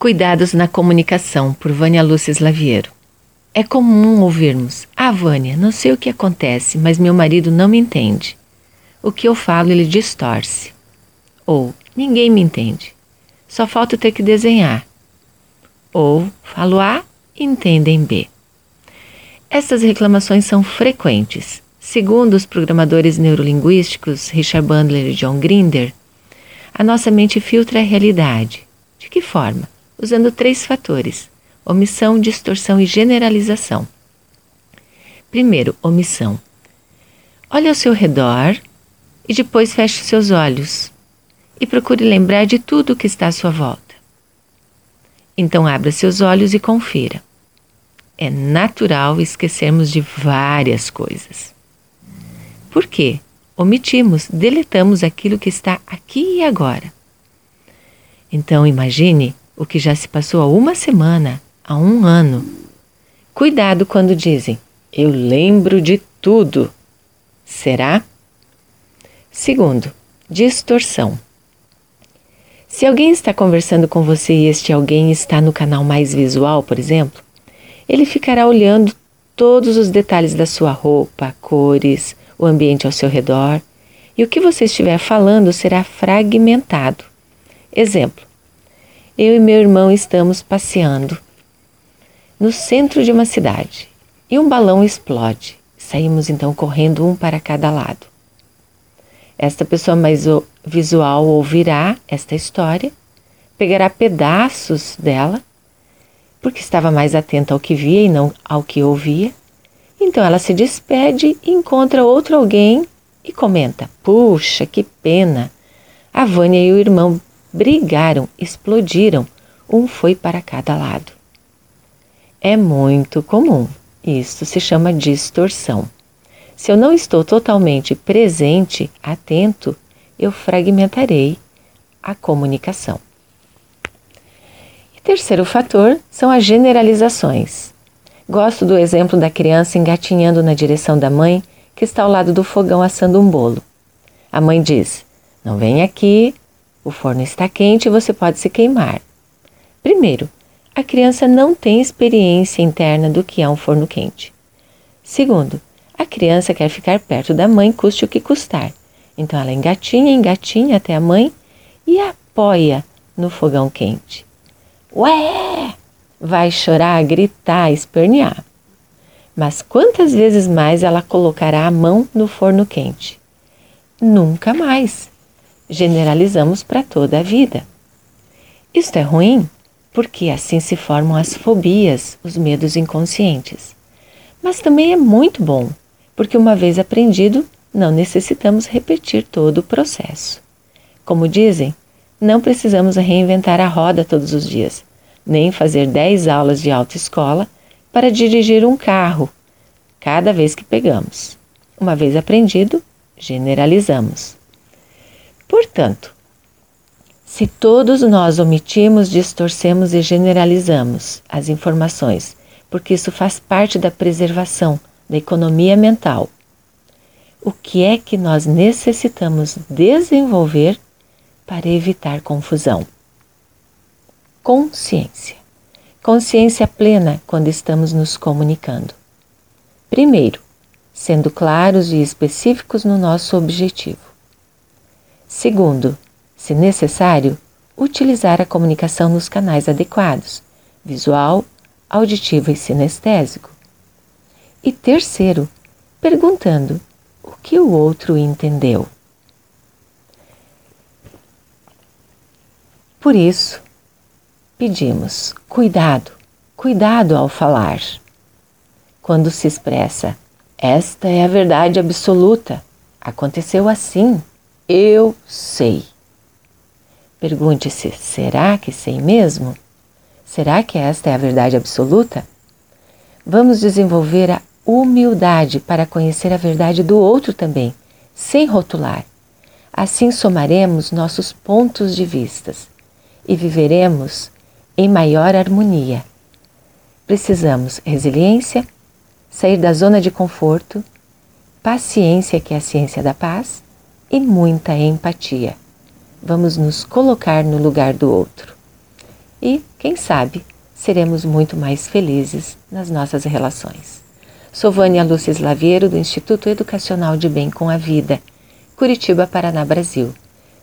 Cuidados na comunicação, por Vânia Lúcia Slaviero. É comum ouvirmos: Ah, Vânia, não sei o que acontece, mas meu marido não me entende. O que eu falo ele distorce. Ou ninguém me entende. Só falta ter que desenhar. Ou falo A entendem B. Essas reclamações são frequentes. Segundo os programadores neurolinguísticos Richard Bandler e John Grinder, a nossa mente filtra a realidade. De que forma? Usando três fatores: omissão, distorção e generalização. Primeiro, omissão. Olhe ao seu redor e depois feche seus olhos e procure lembrar de tudo o que está à sua volta. Então, abra seus olhos e confira. É natural esquecermos de várias coisas. Por quê? Omitimos, deletamos aquilo que está aqui e agora. Então, imagine o que já se passou há uma semana, há um ano. Cuidado quando dizem, eu lembro de tudo. Será? Segundo, distorção. Se alguém está conversando com você e este alguém está no canal mais visual, por exemplo, ele ficará olhando todos os detalhes da sua roupa, cores, o ambiente ao seu redor, e o que você estiver falando será fragmentado. Exemplo: eu e meu irmão estamos passeando no centro de uma cidade e um balão explode. Saímos então correndo um para cada lado. Esta pessoa mais visual ouvirá esta história, pegará pedaços dela, porque estava mais atenta ao que via e não ao que ouvia. Então ela se despede encontra outro alguém e comenta: Puxa, que pena! A Vânia e o irmão brigaram, explodiram, um foi para cada lado. É muito comum. Isto se chama distorção. Se eu não estou totalmente presente, atento, eu fragmentarei a comunicação. E terceiro fator são as generalizações. Gosto do exemplo da criança engatinhando na direção da mãe que está ao lado do fogão assando um bolo. A mãe diz: Não vem aqui, o forno está quente e você pode se queimar. Primeiro, a criança não tem experiência interna do que é um forno quente. Segundo, a criança quer ficar perto da mãe, custe o que custar. Então ela engatinha, engatinha até a mãe e apoia no fogão quente. Ué! Vai chorar, gritar, espernear. Mas quantas vezes mais ela colocará a mão no forno quente? Nunca mais generalizamos para toda a vida. Isto é ruim porque assim se formam as fobias, os medos inconscientes. Mas também é muito bom, porque uma vez aprendido, não necessitamos repetir todo o processo. Como dizem, não precisamos reinventar a roda todos os dias, nem fazer 10 aulas de autoescola para dirigir um carro cada vez que pegamos. Uma vez aprendido, generalizamos. Portanto, se todos nós omitimos, distorcemos e generalizamos as informações, porque isso faz parte da preservação da economia mental, o que é que nós necessitamos desenvolver para evitar confusão? Consciência. Consciência plena quando estamos nos comunicando. Primeiro, sendo claros e específicos no nosso objetivo. Segundo, se necessário, utilizar a comunicação nos canais adequados, visual, auditivo e sinestésico. E terceiro, perguntando o que o outro entendeu. Por isso, pedimos cuidado, cuidado ao falar. Quando se expressa, esta é a verdade absoluta, aconteceu assim eu sei. Pergunte-se: será que sei mesmo? Será que esta é a verdade absoluta? Vamos desenvolver a humildade para conhecer a verdade do outro também, sem rotular. Assim somaremos nossos pontos de vistas e viveremos em maior harmonia. Precisamos resiliência, sair da zona de conforto, paciência, que é a ciência da paz, e muita empatia. Vamos nos colocar no lugar do outro. e, quem sabe, seremos muito mais felizes nas nossas relações. Sou Vânia Lúcia Slaviero, do Instituto Educacional de Bem com a Vida, Curitiba, Paraná, Brasil.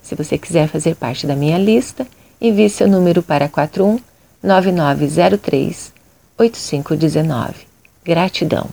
Se você quiser fazer parte da minha lista, envie seu número para 41 9903 8519. Gratidão.